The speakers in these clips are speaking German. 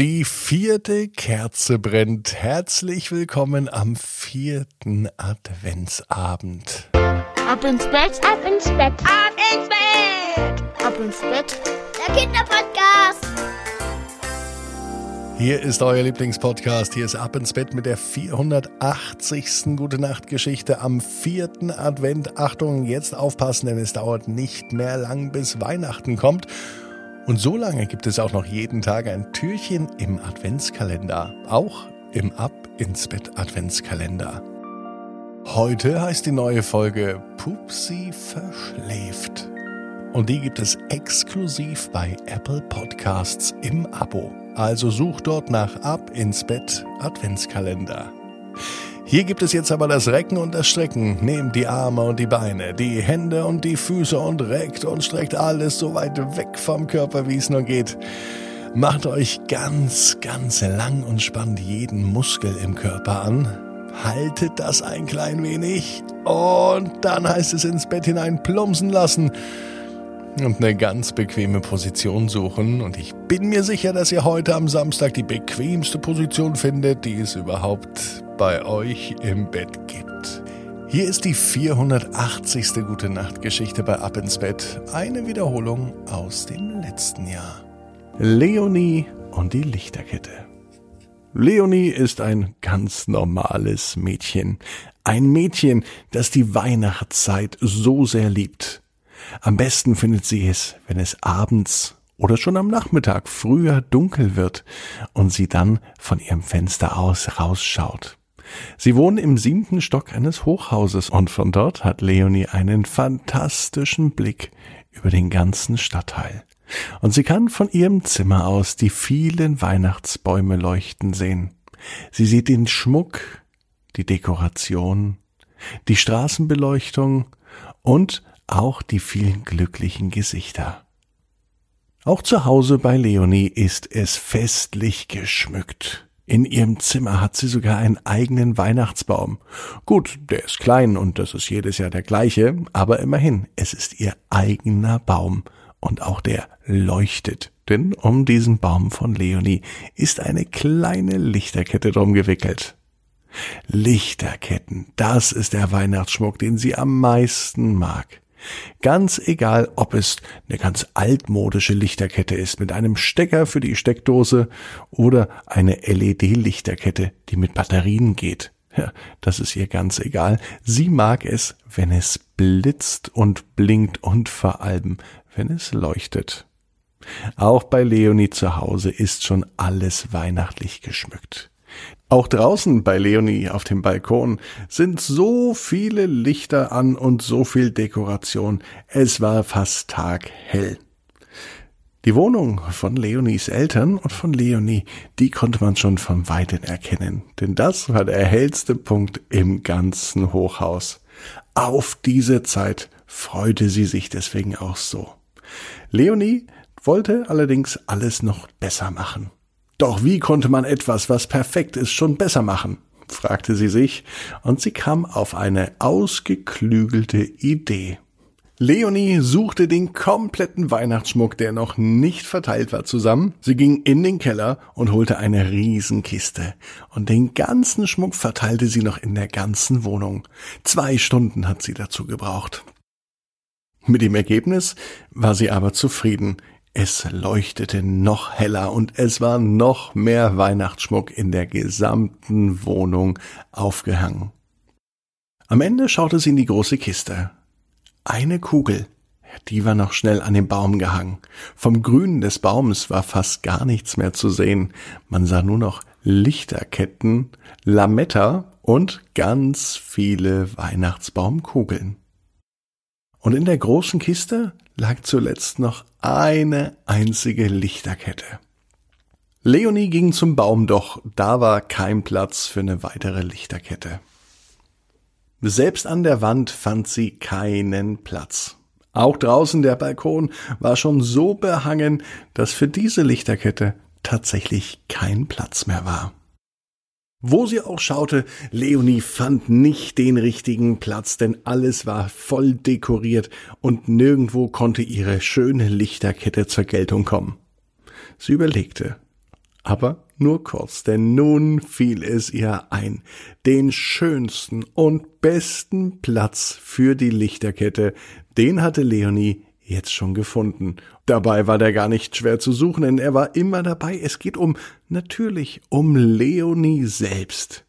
Die vierte Kerze brennt. Herzlich willkommen am vierten Adventsabend. Ab ins Bett, ab ins Bett, ab ins Bett, ab ins Bett. Der Kinderpodcast. Hier ist euer Lieblingspodcast. Hier ist Ab ins Bett mit der 480. Gute Nacht Geschichte am vierten Advent. Achtung, jetzt aufpassen, denn es dauert nicht mehr lang, bis Weihnachten kommt. Und so lange gibt es auch noch jeden Tag ein Türchen im Adventskalender, auch im Ab ins Bett Adventskalender. Heute heißt die neue Folge Pupsi verschläft. Und die gibt es exklusiv bei Apple Podcasts im Abo. Also such dort nach Ab ins Bett Adventskalender. Hier gibt es jetzt aber das Recken und das Strecken. Nehmt die Arme und die Beine, die Hände und die Füße und reckt und streckt alles so weit weg vom Körper, wie es nur geht. Macht euch ganz, ganz lang und spannt jeden Muskel im Körper an. Haltet das ein klein wenig und dann heißt es ins Bett hinein plumpsen lassen und eine ganz bequeme Position suchen. Und ich bin mir sicher, dass ihr heute am Samstag die bequemste Position findet, die es überhaupt bei euch im Bett gibt. Hier ist die 480. Gute Nacht Geschichte bei Ab ins Bett. Eine Wiederholung aus dem letzten Jahr. Leonie und die Lichterkette. Leonie ist ein ganz normales Mädchen. Ein Mädchen, das die Weihnachtszeit so sehr liebt. Am besten findet sie es, wenn es abends oder schon am Nachmittag früher dunkel wird und sie dann von ihrem Fenster aus rausschaut. Sie wohnen im siebten Stock eines Hochhauses und von dort hat Leonie einen fantastischen Blick über den ganzen Stadtteil. Und sie kann von ihrem Zimmer aus die vielen Weihnachtsbäume leuchten sehen. Sie sieht den Schmuck, die Dekoration, die Straßenbeleuchtung und auch die vielen glücklichen Gesichter. Auch zu Hause bei Leonie ist es festlich geschmückt. In ihrem Zimmer hat sie sogar einen eigenen Weihnachtsbaum. Gut, der ist klein und das ist jedes Jahr der gleiche, aber immerhin, es ist ihr eigener Baum und auch der leuchtet. Denn um diesen Baum von Leonie ist eine kleine Lichterkette drum gewickelt. Lichterketten, das ist der Weihnachtsschmuck, den sie am meisten mag. Ganz egal, ob es eine ganz altmodische Lichterkette ist mit einem Stecker für die Steckdose oder eine LED-Lichterkette, die mit Batterien geht. Ja, das ist ihr ganz egal. Sie mag es, wenn es blitzt und blinkt und vor allem, wenn es leuchtet. Auch bei Leonie zu Hause ist schon alles weihnachtlich geschmückt. Auch draußen bei Leonie auf dem Balkon sind so viele Lichter an und so viel Dekoration. Es war fast taghell. Die Wohnung von Leonies Eltern und von Leonie, die konnte man schon von weitem erkennen, denn das war der hellste Punkt im ganzen Hochhaus. Auf diese Zeit freute sie sich deswegen auch so. Leonie wollte allerdings alles noch besser machen. Doch wie konnte man etwas, was perfekt ist, schon besser machen? fragte sie sich, und sie kam auf eine ausgeklügelte Idee. Leonie suchte den kompletten Weihnachtsschmuck, der noch nicht verteilt war, zusammen. Sie ging in den Keller und holte eine Riesenkiste. Und den ganzen Schmuck verteilte sie noch in der ganzen Wohnung. Zwei Stunden hat sie dazu gebraucht. Mit dem Ergebnis war sie aber zufrieden. Es leuchtete noch heller und es war noch mehr Weihnachtsschmuck in der gesamten Wohnung aufgehangen. Am Ende schaute sie in die große Kiste. Eine Kugel, die war noch schnell an den Baum gehangen. Vom Grünen des Baumes war fast gar nichts mehr zu sehen. Man sah nur noch Lichterketten, Lametta und ganz viele Weihnachtsbaumkugeln. Und in der großen Kiste lag zuletzt noch eine einzige Lichterkette. Leonie ging zum Baum, doch da war kein Platz für eine weitere Lichterkette. Selbst an der Wand fand sie keinen Platz. Auch draußen der Balkon war schon so behangen, dass für diese Lichterkette tatsächlich kein Platz mehr war. Wo sie auch schaute, Leonie fand nicht den richtigen Platz, denn alles war voll dekoriert und nirgendwo konnte ihre schöne Lichterkette zur Geltung kommen. Sie überlegte. Aber nur kurz, denn nun fiel es ihr ein, den schönsten und besten Platz für die Lichterkette, den hatte Leonie jetzt schon gefunden. Dabei war der gar nicht schwer zu suchen, denn er war immer dabei. Es geht um, natürlich, um Leonie selbst.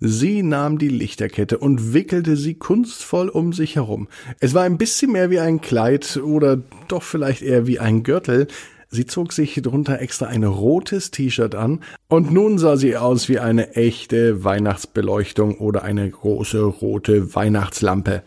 Sie nahm die Lichterkette und wickelte sie kunstvoll um sich herum. Es war ein bisschen mehr wie ein Kleid oder doch vielleicht eher wie ein Gürtel. Sie zog sich drunter extra ein rotes T-Shirt an und nun sah sie aus wie eine echte Weihnachtsbeleuchtung oder eine große rote Weihnachtslampe.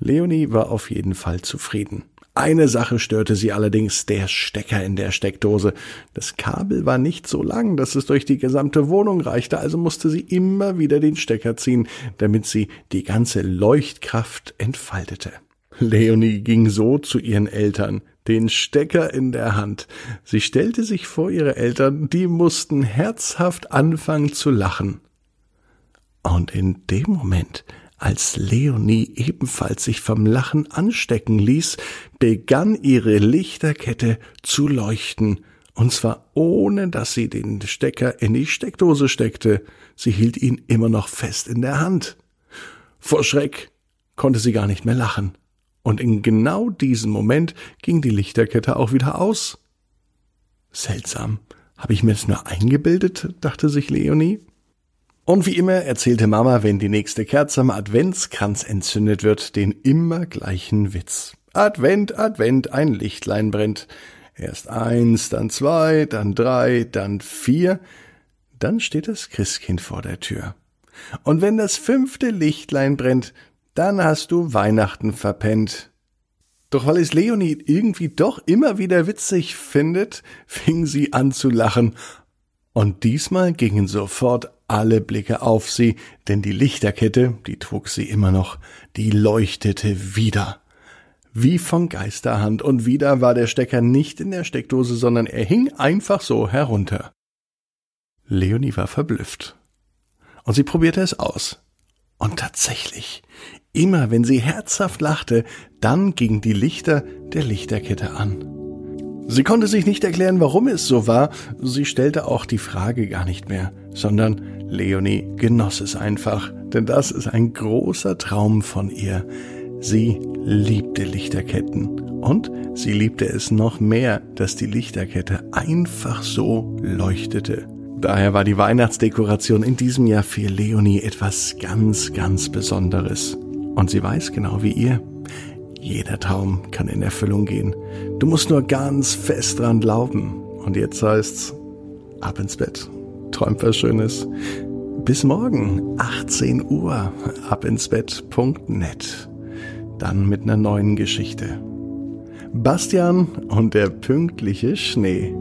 Leonie war auf jeden Fall zufrieden. Eine Sache störte sie allerdings, der Stecker in der Steckdose. Das Kabel war nicht so lang, dass es durch die gesamte Wohnung reichte, also musste sie immer wieder den Stecker ziehen, damit sie die ganze Leuchtkraft entfaltete. Leonie ging so zu ihren Eltern, den Stecker in der Hand. Sie stellte sich vor ihre Eltern, die mussten herzhaft anfangen zu lachen. Und in dem Moment, als Leonie ebenfalls sich vom Lachen anstecken ließ, begann ihre Lichterkette zu leuchten, und zwar ohne dass sie den Stecker in die Steckdose steckte, sie hielt ihn immer noch fest in der Hand. Vor Schreck konnte sie gar nicht mehr lachen, und in genau diesem Moment ging die Lichterkette auch wieder aus. Seltsam, habe ich mir das nur eingebildet, dachte sich Leonie. Und wie immer erzählte Mama, wenn die nächste Kerze am Adventskranz entzündet wird, den immer gleichen Witz. Advent, Advent, ein Lichtlein brennt. Erst eins, dann zwei, dann drei, dann vier. Dann steht das Christkind vor der Tür. Und wenn das fünfte Lichtlein brennt, dann hast du Weihnachten verpennt. Doch weil es Leonie irgendwie doch immer wieder witzig findet, fing sie an zu lachen. Und diesmal gingen sofort alle Blicke auf sie, denn die Lichterkette, die trug sie immer noch, die leuchtete wieder. Wie von Geisterhand, und wieder war der Stecker nicht in der Steckdose, sondern er hing einfach so herunter. Leonie war verblüfft. Und sie probierte es aus. Und tatsächlich, immer wenn sie herzhaft lachte, dann gingen die Lichter der Lichterkette an. Sie konnte sich nicht erklären, warum es so war, sie stellte auch die Frage gar nicht mehr, sondern Leonie genoss es einfach, denn das ist ein großer Traum von ihr. Sie liebte Lichterketten und sie liebte es noch mehr, dass die Lichterkette einfach so leuchtete. Daher war die Weihnachtsdekoration in diesem Jahr für Leonie etwas ganz, ganz Besonderes. Und sie weiß genau wie ihr, jeder Traum kann in Erfüllung gehen. Du musst nur ganz fest dran glauben. Und jetzt heißt's, ab ins Bett träumt was Schönes. Bis morgen, 18 Uhr, abinsbett.net. Dann mit einer neuen Geschichte. Bastian und der pünktliche Schnee.